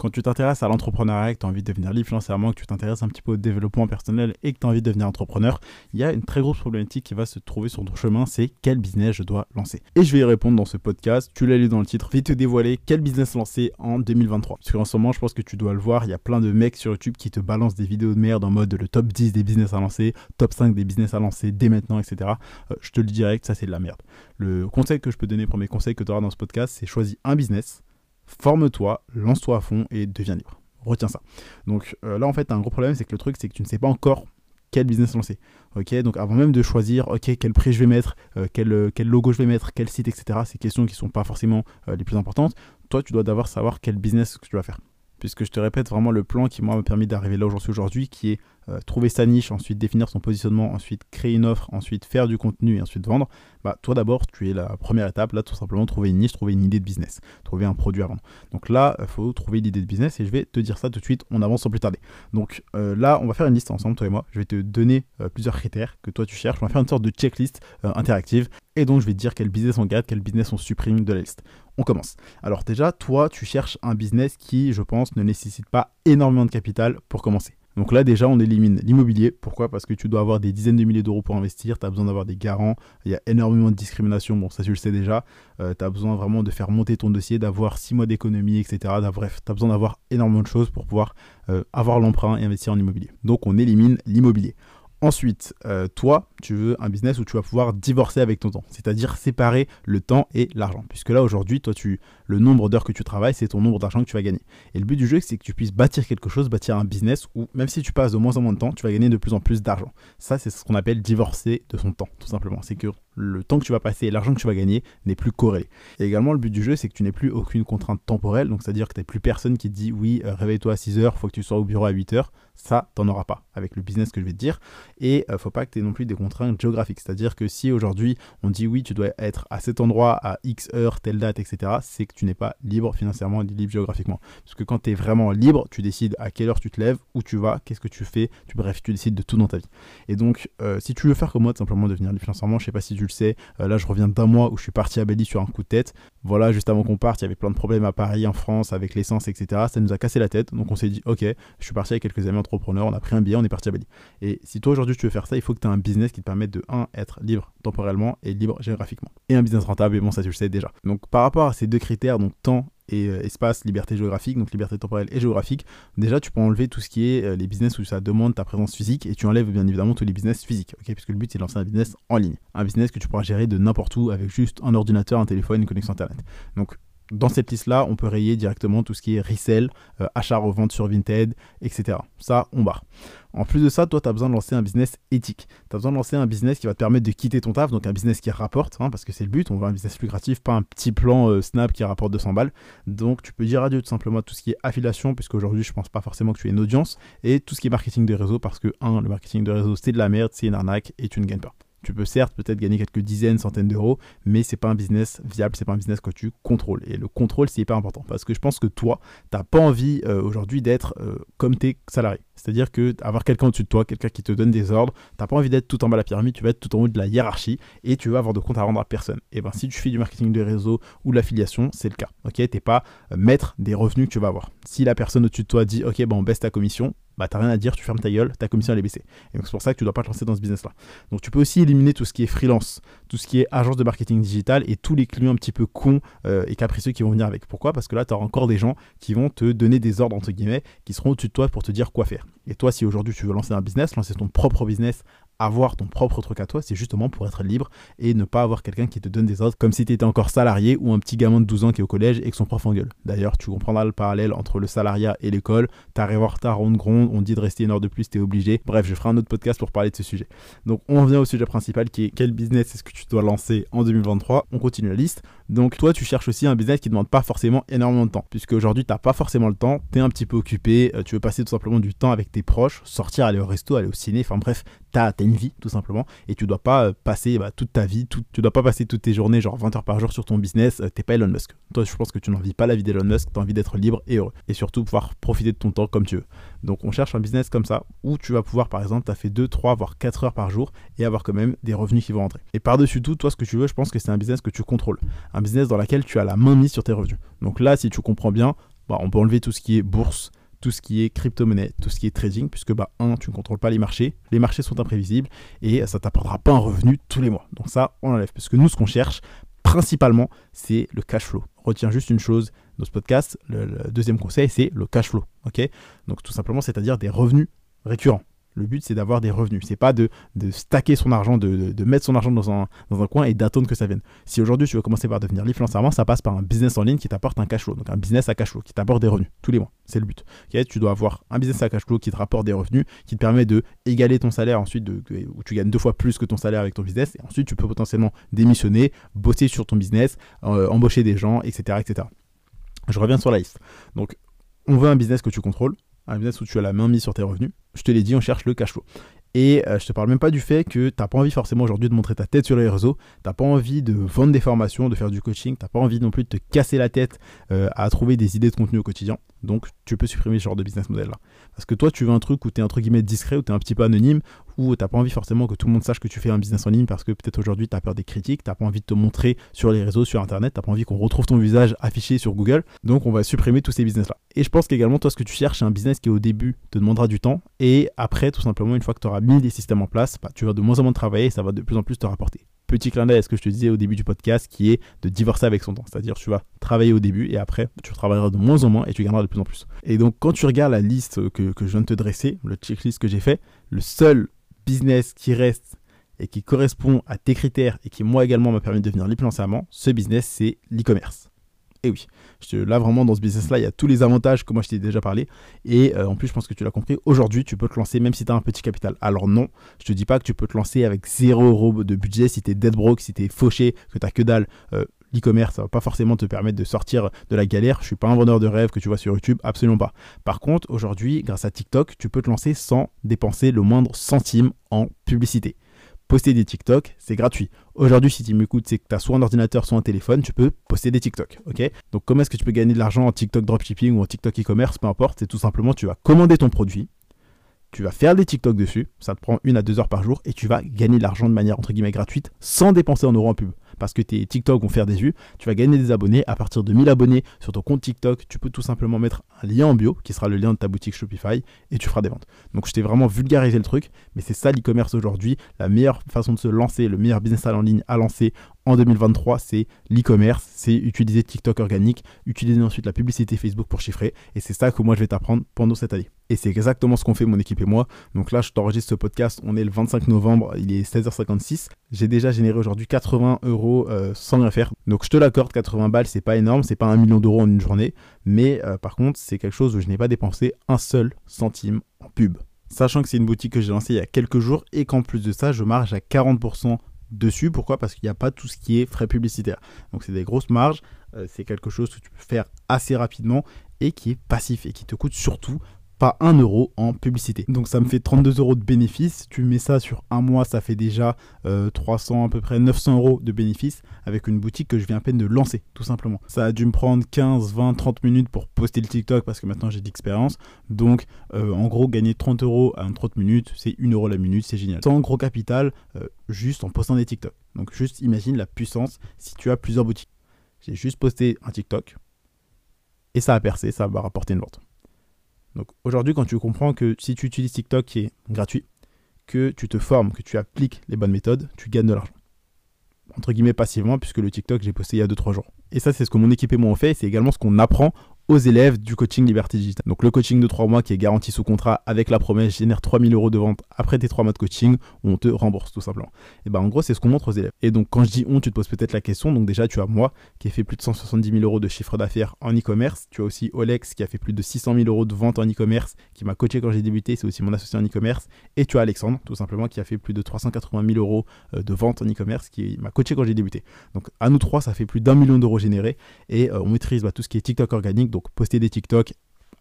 Quand tu t'intéresses à l'entrepreneuriat, que tu as envie de devenir libre financièrement, que tu t'intéresses un petit peu au développement personnel et que tu as envie de devenir entrepreneur, il y a une très grosse problématique qui va se trouver sur ton chemin, c'est quel business je dois lancer. Et je vais y répondre dans ce podcast, tu l'as lu dans le titre, vais te dévoiler quel business lancer en 2023. Parce qu'en ce moment, je pense que tu dois le voir, il y a plein de mecs sur YouTube qui te balancent des vidéos de merde en mode le top 10 des business à lancer, top 5 des business à lancer dès maintenant, etc. Euh, je te le dis direct, ça c'est de la merde. Le conseil que je peux donner, premier conseil que tu auras dans ce podcast, c'est choisis un business forme-toi, lance-toi à fond et deviens libre. Retiens ça. Donc euh, là, en fait, un gros problème, c'est que le truc, c'est que tu ne sais pas encore quel business lancer. Ok, donc avant même de choisir, ok, quel prix je vais mettre, euh, quel, euh, quel, logo je vais mettre, quel site, etc. Ces questions qui sont pas forcément les plus importantes. Toi, tu dois d'abord savoir quel business que tu vas faire. Puisque je te répète vraiment le plan qui m'a permis d'arriver là où j'en suis aujourd'hui, qui est euh, trouver sa niche, ensuite définir son positionnement, ensuite créer une offre, ensuite faire du contenu et ensuite vendre, bah toi d'abord tu es la première étape, là tout simplement trouver une niche, trouver une idée de business, trouver un produit à vendre. Donc là, il faut trouver l'idée de business et je vais te dire ça tout de suite, on avance sans plus tarder. Donc euh, là, on va faire une liste ensemble, toi et moi, je vais te donner euh, plusieurs critères que toi tu cherches, on va faire une sorte de checklist interactive et donc je vais te dire quel business on garde, quel business on supprime de la liste. On commence. Alors déjà, toi tu cherches un business qui, je pense, ne nécessite pas énormément de capital pour commencer. Donc là déjà on élimine l'immobilier. Pourquoi? Parce que tu dois avoir des dizaines de milliers d'euros pour investir, tu as besoin d'avoir des garants, il y a énormément de discrimination, bon ça tu le sais déjà, euh, tu as besoin vraiment de faire monter ton dossier, d'avoir 6 mois d'économie, etc. Bref, tu as besoin d'avoir énormément de choses pour pouvoir euh, avoir l'emprunt et investir en immobilier. Donc on élimine l'immobilier. Ensuite, euh, toi, tu veux un business où tu vas pouvoir divorcer avec ton temps, c'est-à-dire séparer le temps et l'argent. Puisque là, aujourd'hui, toi, tu, le nombre d'heures que tu travailles, c'est ton nombre d'argent que tu vas gagner. Et le but du jeu, c'est que tu puisses bâtir quelque chose, bâtir un business où, même si tu passes de moins en moins de temps, tu vas gagner de plus en plus d'argent. Ça, c'est ce qu'on appelle divorcer de son temps, tout simplement. C'est que le temps que tu vas passer et l'argent que tu vas gagner n'est plus corrélé. Et également, le but du jeu, c'est que tu n'aies plus aucune contrainte temporelle, donc c'est-à-dire que tu n'as plus personne qui te dit oui, euh, réveille-toi à 6 heures, faut que tu sois au bureau à 8 heures. Ça, t'en auras pas avec le business que je vais te dire. Et euh, faut pas que tu aies non plus des contraintes géographiques. C'est-à-dire que si aujourd'hui on dit oui, tu dois être à cet endroit à X heures, telle date, etc., c'est que tu n'es pas libre financièrement ni libre géographiquement. Parce que quand tu es vraiment libre, tu décides à quelle heure tu te lèves, où tu vas, qu'est-ce que tu fais, tu, bref, tu décides de tout dans ta vie. Et donc, euh, si tu veux faire comme moi, simplement devenir libre financièrement, je sais pas si tu le sais, euh, là je reviens d'un mois où je suis parti à Bali sur un coup de tête. Voilà, juste avant qu'on parte, il y avait plein de problèmes à Paris, en France, avec l'essence, etc. Ça nous a cassé la tête. Donc on s'est dit, ok, je suis parti avec quelques amis entrepreneurs, on a pris un billet, on est parti à Bali. Et si toi aujourd'hui tu veux faire ça, il faut que tu aies un business qui te permette de 1. être libre temporellement et libre géographiquement. Et un business rentable, et bon, ça tu le sais déjà. Donc par rapport à ces deux critères, donc temps euh, espace, liberté géographique, donc liberté temporelle et géographique, déjà tu peux enlever tout ce qui est euh, les business où ça demande ta présence physique et tu enlèves bien évidemment tous les business physiques, ok? Puisque le but c'est de lancer un business en ligne, un business que tu pourras gérer de n'importe où avec juste un ordinateur, un téléphone, une connexion internet. Donc dans cette liste-là, on peut rayer directement tout ce qui est resell, euh, achat, revente sur Vinted, etc. Ça, on barre. En plus de ça, toi, tu as besoin de lancer un business éthique. Tu as besoin de lancer un business qui va te permettre de quitter ton taf, donc un business qui rapporte, hein, parce que c'est le but. On veut un business lucratif, pas un petit plan euh, Snap qui rapporte 200 balles. Donc, tu peux dire adieu tout simplement tout ce qui est affiliation, puisque aujourd'hui, je pense pas forcément que tu aies une audience, et tout ce qui est marketing de réseau, parce que, un, le marketing de réseau, c'est de la merde, c'est une arnaque, et tu ne gagnes pas. Tu peux certes peut-être gagner quelques dizaines, centaines d'euros, mais c'est pas un business viable, c'est pas un business que tu contrôles. Et le contrôle, c'est hyper important parce que je pense que toi, t'as pas envie euh, aujourd'hui d'être euh, comme tes salariés. C'est-à-dire que avoir quelqu'un au-dessus de toi, quelqu'un qui te donne des ordres, t'as pas envie d'être tout en bas de la pyramide, tu vas être tout en haut de la hiérarchie et tu vas avoir de compte à rendre à personne. Et ben si tu fais du marketing de réseau ou de l'affiliation, c'est le cas. Ok, t'es pas euh, maître des revenus que tu vas avoir. Si la personne au-dessus de toi dit ok bon on baisse ta commission, bah t'as rien à dire, tu fermes ta gueule, ta commission elle est baissée. Et donc c'est pour ça que tu dois pas te lancer dans ce business là. Donc tu peux aussi éliminer tout ce qui est freelance, tout ce qui est agence de marketing digital et tous les clients un petit peu cons euh, et capricieux qui vont venir avec. Pourquoi? Parce que là tu auras encore des gens qui vont te donner des ordres entre guillemets, qui seront au-dessus de toi pour te dire quoi faire. Et toi si aujourd'hui tu veux lancer un business, lancer ton propre business avoir ton propre truc à toi, c'est justement pour être libre et ne pas avoir quelqu'un qui te donne des ordres comme si tu étais encore salarié ou un petit gamin de 12 ans qui est au collège et que son prof engueule. D'ailleurs, tu comprendras le parallèle entre le salariat et l'école. T'arrives en retard, on te gronde, on dit de rester une heure de plus, t'es obligé. Bref, je ferai un autre podcast pour parler de ce sujet. Donc, on revient au sujet principal qui est quel business est-ce que tu dois lancer en 2023. On continue la liste. Donc, toi, tu cherches aussi un business qui ne demande pas forcément énormément de temps, puisque aujourd'hui, t'as pas forcément le temps, t'es un petit peu occupé, euh, tu veux passer tout simplement du temps avec tes proches, sortir, aller au resto, aller au ciné, enfin bref, t'as as une vie tout simplement et tu dois pas euh, passer bah, toute ta vie, tu dois pas passer toutes tes journées, genre 20 heures par jour sur ton business, euh, t'es pas Elon Musk. Toi, je pense que tu n'en vis pas la vie d'Elon Musk, tu as envie d'être libre et heureux et surtout pouvoir profiter de ton temps comme tu veux. Donc, on cherche un business comme ça où tu vas pouvoir, par exemple, tu as fait 2, 3, voire 4 heures par jour et avoir quand même des revenus qui vont rentrer. Et par-dessus tout, toi, ce que tu veux, je pense que c'est un business que tu contrôles, un business dans lequel tu as la main mise sur tes revenus. Donc là, si tu comprends bien, bah, on peut enlever tout ce qui est bourse, tout ce qui est crypto-monnaie, tout ce qui est trading, puisque, bah, un, tu ne contrôles pas les marchés, les marchés sont imprévisibles et ça t'apportera pas un revenu tous les mois. Donc ça, on enlève. Parce que nous, ce qu'on cherche, principalement, c'est le cash flow. Retiens juste une chose dans ce podcast, le, le deuxième conseil, c'est le cash flow. ok? Donc tout simplement, c'est-à-dire des revenus récurrents. Le but, c'est d'avoir des revenus. C'est pas de, de stacker son argent, de, de, mettre son argent dans un, dans un coin et d'attendre que ça vienne. Si aujourd'hui, tu veux commencer par devenir libre ça passe par un business en ligne qui t'apporte un cash flow. Donc un business à cash flow qui t'apporte des revenus tous les mois. C'est le but. tu dois avoir un business à cash flow qui te rapporte des revenus, qui te permet de égaler ton salaire ensuite, où tu gagnes deux fois plus que ton salaire avec ton business. Et ensuite, tu peux potentiellement démissionner, bosser sur ton business, euh, embaucher des gens, etc., etc. Je reviens sur la liste. Donc, on veut un business que tu contrôles, un business où tu as la main mise sur tes revenus. Je te l'ai dit, on cherche le cash flow. Et euh, je te parle même pas du fait que tu n'as pas envie forcément aujourd'hui de montrer ta tête sur les réseaux, tu n'as pas envie de vendre des formations, de faire du coaching, tu n'as pas envie non plus de te casser la tête euh, à trouver des idées de contenu au quotidien. Donc tu peux supprimer ce genre de business model. Parce que toi tu veux un truc où tu es entre guillemets discret, où tu es un petit peu anonyme, où tu n'as pas envie forcément que tout le monde sache que tu fais un business en ligne parce que peut-être aujourd'hui tu as peur des critiques, tu n'as pas envie de te montrer sur les réseaux, sur internet, tu n'as pas envie qu'on retrouve ton visage affiché sur Google. Donc on va supprimer tous ces business là. Et je pense qu'également toi ce que tu cherches c'est un business qui au début te demandera du temps et après tout simplement une fois que tu auras mis les systèmes en place, bah, tu vas de moins en moins travailler et ça va de plus en plus te rapporter. Petit clin d'œil à ce que je te disais au début du podcast qui est de divorcer avec son temps. C'est-à-dire tu vas travailler au début et après tu travailleras de moins en moins et tu gagneras de plus en plus. Et donc quand tu regardes la liste que, que je viens de te dresser, le checklist que j'ai fait, le seul business qui reste et qui correspond à tes critères et qui moi également m'a permis de devenir libre financièrement, ce business c'est l'e-commerce. Et oui, là vraiment dans ce business-là, il y a tous les avantages que moi je t'ai déjà parlé. Et euh, en plus, je pense que tu l'as compris, aujourd'hui tu peux te lancer même si tu as un petit capital. Alors non, je te dis pas que tu peux te lancer avec 0 euros de budget si tu es dead broke, si tu es fauché, que tu que dalle. Euh, l'e-commerce, ça va pas forcément te permettre de sortir de la galère. Je suis pas un vendeur de rêve que tu vois sur YouTube, absolument pas. Par contre, aujourd'hui, grâce à TikTok, tu peux te lancer sans dépenser le moindre centime en publicité poster des TikTok, c'est gratuit. Aujourd'hui, si tu m'écoutes, c'est que tu as soit un ordinateur, soit un téléphone, tu peux poster des TikTok. ok? Donc, comment est-ce que tu peux gagner de l'argent en TikTok dropshipping ou en TikTok e-commerce? Peu importe, c'est tout simplement, tu vas commander ton produit, tu vas faire des TikTok dessus, ça te prend une à deux heures par jour et tu vas gagner de l'argent de manière entre guillemets gratuite sans dépenser en euros en pub parce que tes TikTok vont faire des vues, tu vas gagner des abonnés. À partir de 1000 abonnés sur ton compte TikTok, tu peux tout simplement mettre un lien en bio qui sera le lien de ta boutique Shopify et tu feras des ventes. Donc je t'ai vraiment vulgarisé le truc, mais c'est ça l'e-commerce aujourd'hui. La meilleure façon de se lancer, le meilleur business en ligne à lancer en 2023, c'est l'e-commerce, c'est utiliser TikTok organique, utiliser ensuite la publicité Facebook pour chiffrer. Et c'est ça que moi je vais t'apprendre pendant cette année. Et c'est exactement ce qu'on fait mon équipe et moi. Donc là, je t'enregistre ce podcast, on est le 25 novembre, il est 16h56. J'ai déjà généré aujourd'hui 80 euros euh, sans rien faire. Donc je te l'accorde, 80 balles, c'est pas énorme, c'est pas un million d'euros en une journée. Mais euh, par contre, c'est quelque chose où je n'ai pas dépensé un seul centime en pub. Sachant que c'est une boutique que j'ai lancée il y a quelques jours et qu'en plus de ça, je marge à 40% dessus. Pourquoi? Parce qu'il n'y a pas tout ce qui est frais publicitaires. Donc c'est des grosses marges, euh, c'est quelque chose que tu peux faire assez rapidement et qui est passif et qui te coûte surtout pas 1 euro en publicité. Donc ça me fait 32 euros de bénéfice. Tu mets ça sur un mois, ça fait déjà 300, euh, à peu près 900 euros de bénéfice avec une boutique que je viens à peine de lancer, tout simplement. Ça a dû me prendre 15, 20, 30 minutes pour poster le TikTok parce que maintenant j'ai d'expérience. Donc euh, en gros, gagner 30 euros en 30 minutes, c'est 1 euro la minute, c'est génial. Sans gros capital, euh, juste en postant des TikTok. Donc juste imagine la puissance si tu as plusieurs boutiques. J'ai juste posté un TikTok et ça a percé, ça va rapporter une vente. Donc aujourd'hui, quand tu comprends que si tu utilises TikTok qui est gratuit, que tu te formes, que tu appliques les bonnes méthodes, tu gagnes de l'argent. Entre guillemets passivement, puisque le TikTok, j'ai posté il y a 2-3 jours. Et ça, c'est ce que mon équipe et moi on fait, c'est également ce qu'on apprend aux élèves du coaching Liberté Digital. Donc le coaching de 3 mois qui est garanti sous contrat avec la promesse génère 3000 euros de vente après tes 3 mois de coaching où on te rembourse tout simplement. Et ben en gros c'est ce qu'on montre aux élèves. Et donc quand je dis on, tu te poses peut-être la question. Donc déjà tu as moi qui ai fait plus de 170 000 euros de chiffre d'affaires en e-commerce. Tu as aussi Olex qui a fait plus de 600 000 euros de vente en e-commerce, qui m'a coaché quand j'ai débuté. C'est aussi mon associé en e-commerce. Et tu as Alexandre tout simplement qui a fait plus de 380 000 euros euh, de vente en e-commerce, qui m'a coaché quand j'ai débuté. Donc à nous trois ça fait plus d'un million d'euros générés et euh, on maîtrise bah, tout ce qui est TikTok organique, poster des TikTok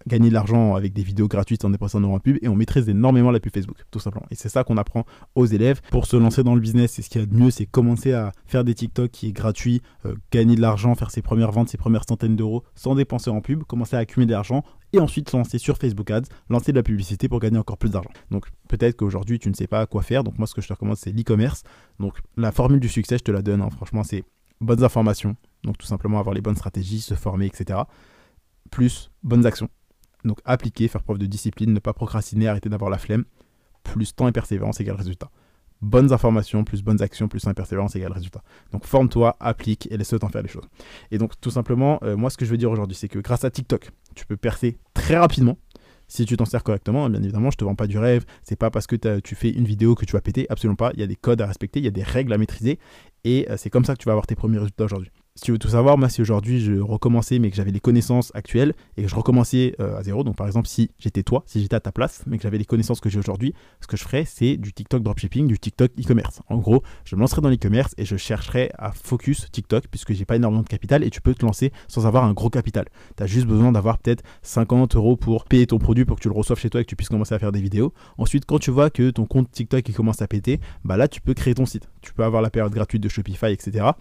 gagner de l'argent avec des vidéos gratuites en dépensant en pub et on maîtrise énormément la pub Facebook, tout simplement. Et c'est ça qu'on apprend aux élèves pour se lancer dans le business. C'est ce qu'il y a de mieux, c'est commencer à faire des TikTok qui est gratuit, euh, gagner de l'argent, faire ses premières ventes, ses premières centaines d'euros sans dépenser en pub, commencer à accumuler de l'argent et ensuite se lancer sur Facebook Ads, lancer de la publicité pour gagner encore plus d'argent. Donc peut-être qu'aujourd'hui tu ne sais pas quoi faire. Donc moi ce que je te recommande c'est l'e-commerce. Donc la formule du succès je te la donne. Hein. Franchement c'est bonnes informations. Donc tout simplement avoir les bonnes stratégies, se former, etc plus bonnes actions. Donc appliquer, faire preuve de discipline, ne pas procrastiner, arrêter d'avoir la flemme, plus temps et persévérance égale résultat. Bonnes informations, plus bonnes actions, plus temps et persévérance égale résultat. Donc forme-toi, applique et laisse-toi faire les choses. Et donc tout simplement, euh, moi ce que je veux dire aujourd'hui, c'est que grâce à TikTok, tu peux percer très rapidement si tu t'en sers correctement, bien évidemment, je te vends pas du rêve. C'est pas parce que tu fais une vidéo que tu vas péter, absolument pas. Il y a des codes à respecter, il y a des règles à maîtriser, et euh, c'est comme ça que tu vas avoir tes premiers résultats aujourd'hui. Si tu veux tout savoir, moi, si aujourd'hui je recommençais, mais que j'avais les connaissances actuelles et que je recommençais euh, à zéro, donc par exemple, si j'étais toi, si j'étais à ta place, mais que j'avais les connaissances que j'ai aujourd'hui, ce que je ferais, c'est du TikTok dropshipping, du TikTok e-commerce. En gros, je me lancerais dans l'e-commerce et je chercherais à focus TikTok, puisque j'ai pas énormément de capital et tu peux te lancer sans avoir un gros capital. Tu as juste besoin d'avoir peut-être 50 euros pour payer ton produit pour que tu le reçoives chez toi et que tu puisses commencer à faire des vidéos. Ensuite, quand tu vois que ton compte TikTok il commence à péter, bah là, tu peux créer ton site. Tu peux avoir la période gratuite de Shopify, etc.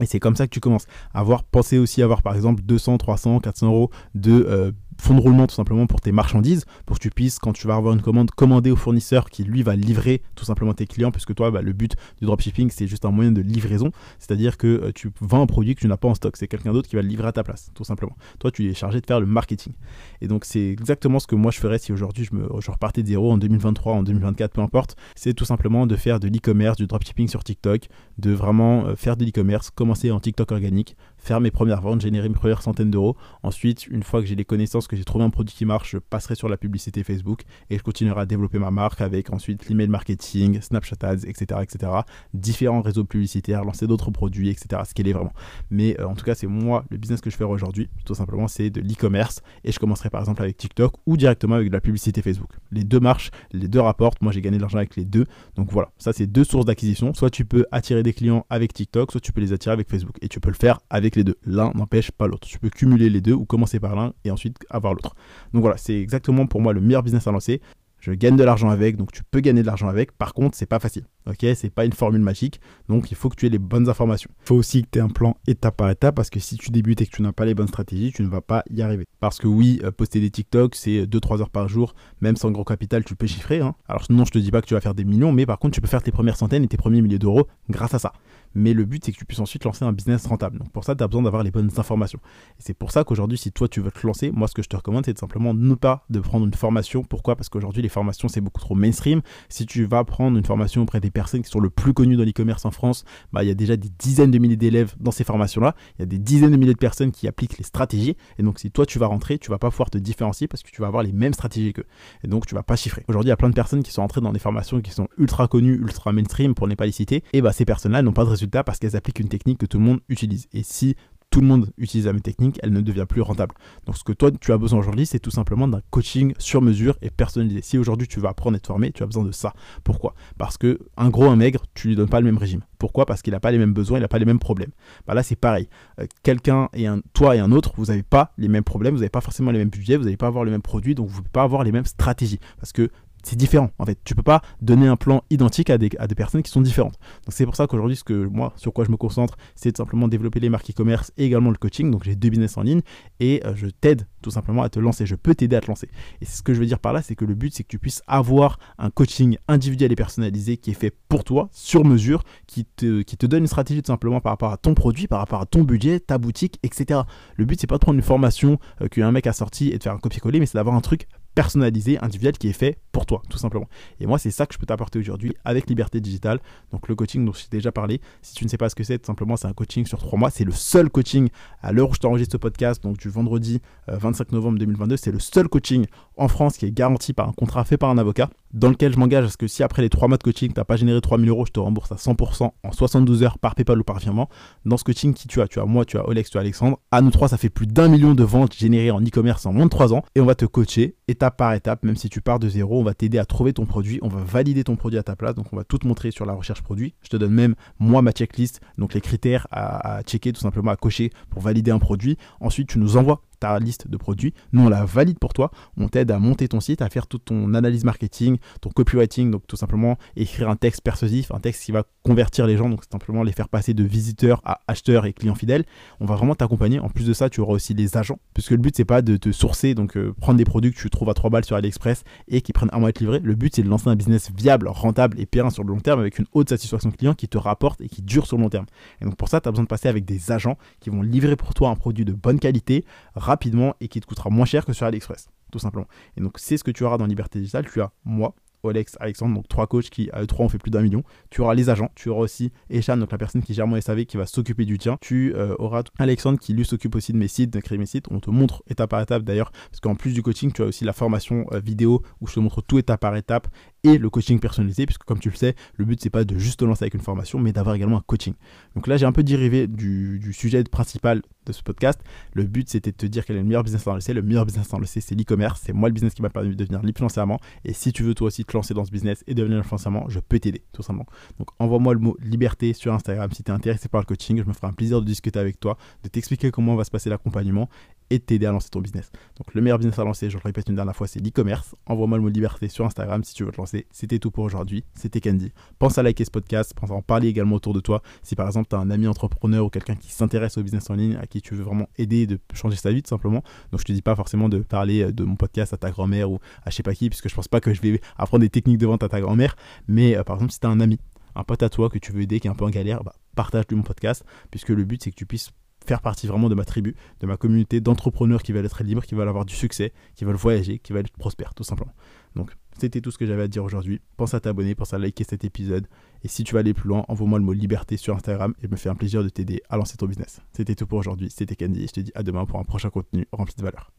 Et c'est comme ça que tu commences. à Avoir pensé aussi avoir par exemple 200, 300, 400 euros de euh, fonds de roulement tout simplement pour tes marchandises, pour que tu puisses, quand tu vas avoir une commande, commander au fournisseur qui lui va livrer tout simplement tes clients, puisque toi, bah, le but du dropshipping, c'est juste un moyen de livraison, c'est-à-dire que euh, tu vends un produit que tu n'as pas en stock, c'est quelqu'un d'autre qui va le livrer à ta place, tout simplement. Toi, tu es chargé de faire le marketing. Et donc, c'est exactement ce que moi je ferais si aujourd'hui je, je repartais de zéro en 2023, en 2024, peu importe, c'est tout simplement de faire de l'e-commerce, du dropshipping sur TikTok, de vraiment euh, faire de l'e-commerce, commencer en TikTok organique, faire mes premières ventes, générer mes premières centaines d'euros. Ensuite, une fois que j'ai les connaissances, que j'ai trouvé un produit qui marche, je passerai sur la publicité Facebook et je continuerai à développer ma marque avec ensuite l'email marketing, Snapchat Ads, etc., etc. Différents réseaux publicitaires, lancer d'autres produits, etc. Ce qu'il est vraiment. Mais euh, en tout cas, c'est moi le business que je fais aujourd'hui. Tout simplement, c'est de l'e-commerce et je commencerai par exemple avec TikTok ou directement avec de la publicité Facebook. Les deux marchent, les deux rapportent. Moi, j'ai gagné de l'argent avec les deux. Donc voilà, ça c'est deux sources d'acquisition. Soit tu peux attirer des clients avec TikTok, soit tu peux les attirer avec Facebook et tu peux le faire avec les deux. L'un n'empêche pas l'autre. Tu peux cumuler les deux ou commencer par l'un et ensuite avoir l'autre. Donc voilà, c'est exactement pour moi le meilleur business à lancer. Je gagne de l'argent avec, donc tu peux gagner de l'argent avec. Par contre, c'est pas facile. Ok, c'est pas une formule magique. Donc il faut que tu aies les bonnes informations. Il faut aussi que tu aies un plan étape par étape parce que si tu débutes et que tu n'as pas les bonnes stratégies, tu ne vas pas y arriver. Parce que oui, euh, poster des TikTok, c'est 2-3 heures par jour, même sans gros capital, tu peux chiffrer. Hein. Alors non, je te dis pas que tu vas faire des millions, mais par contre, tu peux faire tes premières centaines et tes premiers milliers d'euros grâce à ça mais le but c'est que tu puisses ensuite lancer un business rentable. Donc pour ça, tu as besoin d'avoir les bonnes informations. Et c'est pour ça qu'aujourd'hui, si toi tu veux te lancer, moi ce que je te recommande, c'est simplement ne pas de prendre une formation. Pourquoi? Parce qu'aujourd'hui, les formations, c'est beaucoup trop mainstream. Si tu vas prendre une formation auprès des personnes qui sont le plus connues dans l'e-commerce en France, bah, il y a déjà des dizaines de milliers d'élèves dans ces formations-là. Il y a des dizaines de milliers de personnes qui appliquent les stratégies. Et donc si toi tu vas rentrer, tu vas pas pouvoir te différencier parce que tu vas avoir les mêmes stratégies qu'eux. Et donc tu vas pas chiffrer. Aujourd'hui, il y a plein de personnes qui sont entrées dans des formations qui sont ultra connues, ultra mainstream pour ne pas les citer. Et bah ces personnes-là n'ont pas de résultats parce qu'elles appliquent une technique que tout le monde utilise. Et si tout le monde utilise la même technique, elle ne devient plus rentable. Donc ce que toi tu as besoin aujourd'hui, c'est tout simplement d'un coaching sur mesure et personnalisé. Si aujourd'hui tu veux apprendre et te former, tu as besoin de ça. Pourquoi? Parce que un gros, un maigre, tu lui donnes pas le même régime. Pourquoi? Parce qu'il n'a pas les mêmes besoins, il n'a pas les mêmes problèmes. Bah là c'est pareil. Euh, quelqu'un et un, toi et un autre, vous n'avez pas les mêmes problèmes, vous n'avez pas forcément les mêmes budgets, vous n'allez pas avoir les mêmes produits, donc vous ne pouvez pas avoir les mêmes stratégies. Parce que c'est différent en fait. Tu peux pas donner un plan identique à des, à des personnes qui sont différentes. Donc c'est pour ça qu'aujourd'hui, ce que moi, sur quoi je me concentre, c'est de simplement développer les marques e-commerce et également le coaching. Donc j'ai deux business en ligne et euh, je t'aide tout simplement à te lancer. Je peux t'aider à te lancer. Et c'est ce que je veux dire par là, c'est que le but, c'est que tu puisses avoir un coaching individuel et personnalisé qui est fait pour toi, sur mesure, qui te, donne une stratégie tout simplement par rapport à ton produit, par rapport à ton budget, ta boutique, etc. Le but, c'est pas de prendre une formation euh, qu'un mec a sorti et de faire un copier-coller, mais c'est d'avoir un truc personnalisé, individuel qui est fait pour toi, tout simplement. Et moi, c'est ça que je peux t'apporter aujourd'hui avec Liberté Digitale. Donc, le coaching dont j'ai déjà parlé. Si tu ne sais pas ce que c'est, tout simplement, c'est un coaching sur trois mois. C'est le seul coaching à l'heure où je t'enregistre ce podcast, donc du vendredi 25 euh, novembre 2022. C'est le seul coaching en France qui est garanti par un contrat fait par un avocat, dans lequel je m'engage à ce que si après les trois mois de coaching, tu n'as pas généré 3000 euros, je te rembourse à 100% en 72 heures par PayPal ou par virement. Dans ce coaching, qui tu as Tu as moi, tu as Olex, tu as Alexandre. À nous trois, ça fait plus d'un million de ventes générées en e-commerce en moins de trois ans. Et on va te coacher étape par étape, même si tu pars de zéro, on va t'aider à trouver ton produit, on va valider ton produit à ta place, donc on va tout te montrer sur la recherche produit. Je te donne même moi ma checklist, donc les critères à, à checker tout simplement à cocher pour valider un produit. Ensuite, tu nous envoies ta liste de produits. Nous, on la valide pour toi. On t'aide à monter ton site, à faire toute ton analyse marketing, ton copywriting, donc tout simplement écrire un texte persuasif, un texte qui va convertir les gens, donc simplement les faire passer de visiteurs à acheteurs et clients fidèles. On va vraiment t'accompagner. En plus de ça, tu auras aussi les agents, puisque le but, c'est pas de te sourcer, donc euh, prendre des produits que tu trouves à 3 balles sur AliExpress et qui prennent un mois à être livrés. Le but, c'est de lancer un business viable, rentable et pérenne sur le long terme avec une haute satisfaction client qui te rapporte et qui dure sur le long terme. Et donc pour ça, tu as besoin de passer avec des agents qui vont livrer pour toi un produit de bonne qualité, rapide rapidement et qui te coûtera moins cher que sur AliExpress, tout simplement. Et donc, c'est ce que tu auras dans Liberté Digitale. Tu as moi, Alex, Alexandre, donc trois coachs qui, à eux trois, ont fait plus d'un million. Tu auras les agents, tu auras aussi Echan, donc la personne qui gère mon SAV, qui va s'occuper du tien. Tu euh, auras Alexandre qui lui s'occupe aussi de mes sites, de créer mes sites. On te montre étape par étape d'ailleurs, parce qu'en plus du coaching, tu as aussi la formation euh, vidéo où je te montre tout étape par étape et le coaching personnalisé, puisque comme tu le sais, le but c'est pas de juste te lancer avec une formation, mais d'avoir également un coaching. Donc là, j'ai un peu dérivé du, sujet principal de ce podcast. Le but c'était de te dire quel est le meilleur business dans le C. Le meilleur business dans le C, c'est l'e-commerce. C'est moi le business qui m'a permis de devenir libre financièrement. Et si tu veux toi aussi te lancer dans ce business et devenir libre financièrement, je peux t'aider, tout simplement. Donc envoie-moi le mot liberté sur Instagram si tu es intéressé par le coaching. Je me ferai un plaisir de discuter avec toi, de t'expliquer comment va se passer l'accompagnement et t'aider à lancer ton business. Donc le meilleur business à lancer, je le répète une dernière fois, c'est l'e-commerce. Envoie-moi le mot liberté sur Instagram si tu veux te lancer. C'était tout pour aujourd'hui. C'était Candy. Pense à liker ce podcast, pense à en parler également autour de toi. Si par exemple tu as un ami entrepreneur ou quelqu'un qui s'intéresse au business en ligne, à qui tu veux vraiment aider de changer sa vie tout simplement. Donc je te dis pas forcément de parler euh, de mon podcast à ta grand-mère ou à je sais pas qui, puisque je pense pas que je vais apprendre des techniques de vente à ta grand-mère. Mais euh, par exemple si tu as un ami, un pote à toi que tu veux aider qui est un peu en galère, bah, partage-lui mon podcast, puisque le but c'est que tu puisses faire partie vraiment de ma tribu, de ma communauté d'entrepreneurs qui veulent être libres, qui veulent avoir du succès, qui veulent voyager, qui veulent être prospères, tout simplement. Donc, c'était tout ce que j'avais à dire aujourd'hui. Pense à t'abonner, pense à liker cet épisode. Et si tu veux aller plus loin, envoie-moi le mot liberté sur Instagram et me fais un plaisir de t'aider à lancer ton business. C'était tout pour aujourd'hui. C'était Candy et je te dis à demain pour un prochain contenu rempli de valeur.